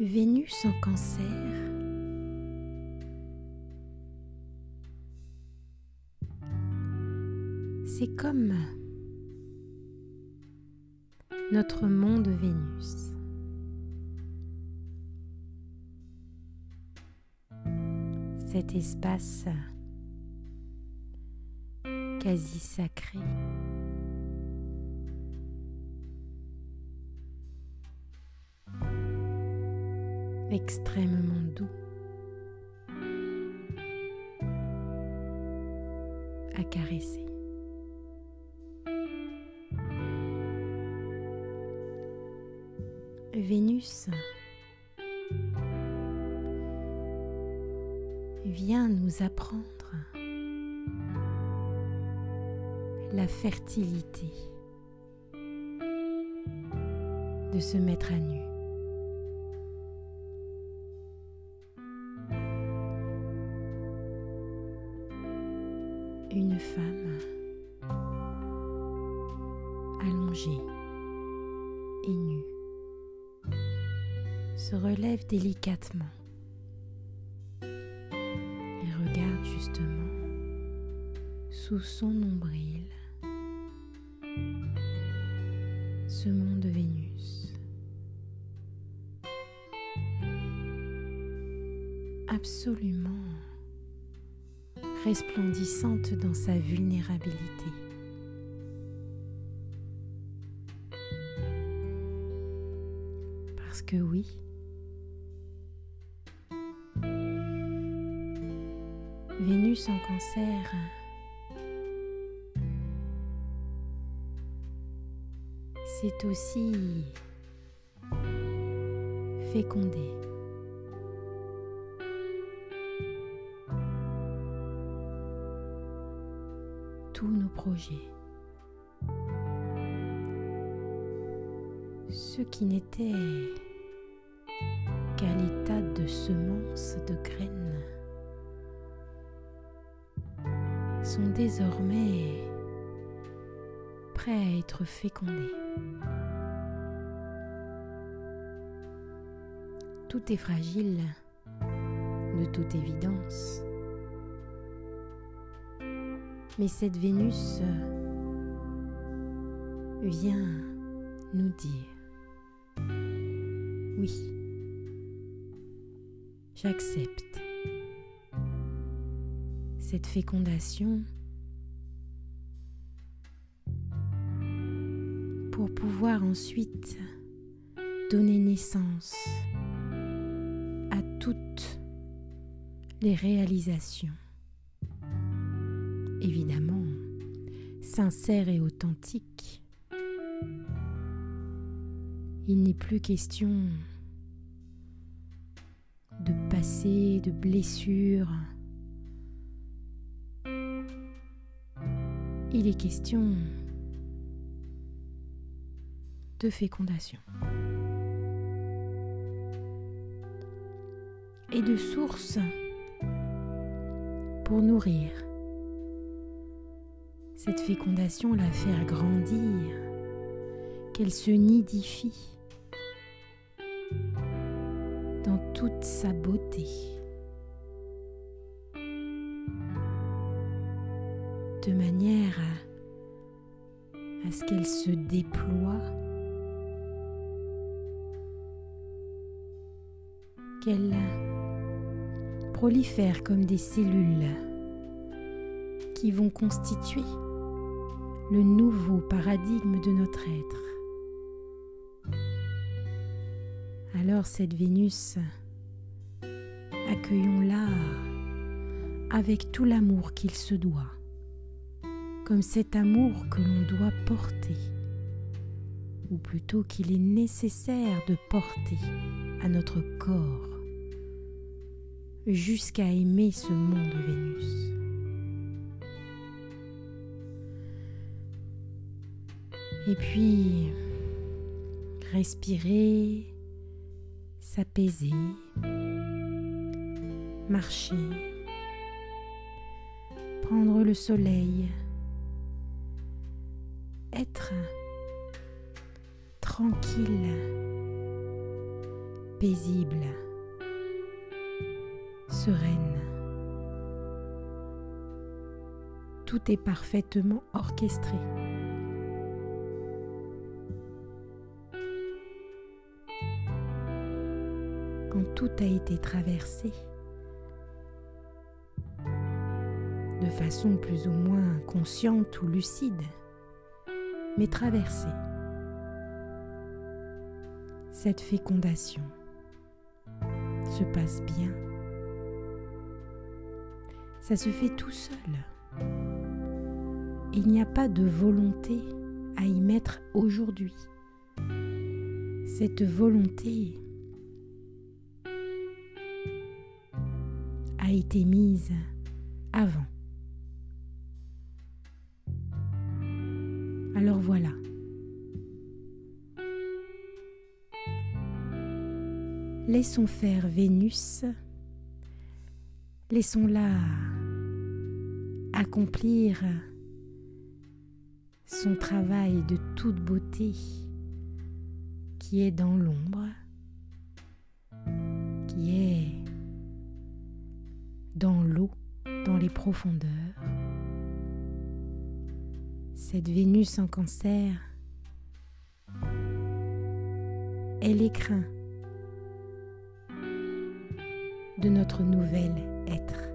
Vénus en cancer. C'est comme notre monde Vénus. Cet espace quasi sacré. Extrêmement doux à caresser. Vénus vient nous apprendre la fertilité de se mettre à nu. Une femme allongée et nue se relève délicatement et regarde justement sous son nombril ce monde de Vénus. Absolument resplendissante dans sa vulnérabilité. Parce que oui, Vénus en cancer c'est aussi fécondé. Tous nos projets. Ce qui n'était qu'à l'état de semences de graines sont désormais prêts à être fécondés. Tout est fragile, de toute évidence. Mais cette Vénus vient nous dire, oui, j'accepte. Cette fécondation pour pouvoir ensuite donner naissance à toutes les réalisations évidemment sincère et authentique. Il n'est plus question de passé, de blessures. Il est question de fécondation et de sources pour nourrir cette fécondation la faire grandir, qu'elle se nidifie dans toute sa beauté. De manière à, à ce qu'elle se déploie, qu'elle prolifère comme des cellules qui vont constituer le nouveau paradigme de notre être. Alors cette Vénus, accueillons-la avec tout l'amour qu'il se doit, comme cet amour que l'on doit porter, ou plutôt qu'il est nécessaire de porter à notre corps, jusqu'à aimer ce monde Vénus. Et puis, respirer, s'apaiser, marcher, prendre le soleil, être tranquille, paisible, sereine. Tout est parfaitement orchestré. Quand tout a été traversé, de façon plus ou moins consciente ou lucide, mais traversé cette fécondation se passe bien. Ça se fait tout seul. Il n'y a pas de volonté à y mettre aujourd'hui. Cette volonté été mise avant. Alors voilà. Laissons faire Vénus. Laissons-la accomplir son travail de toute beauté qui est dans l'ombre, dans l'eau, dans les profondeurs. Cette Vénus en cancer, elle écrin de notre nouvel être.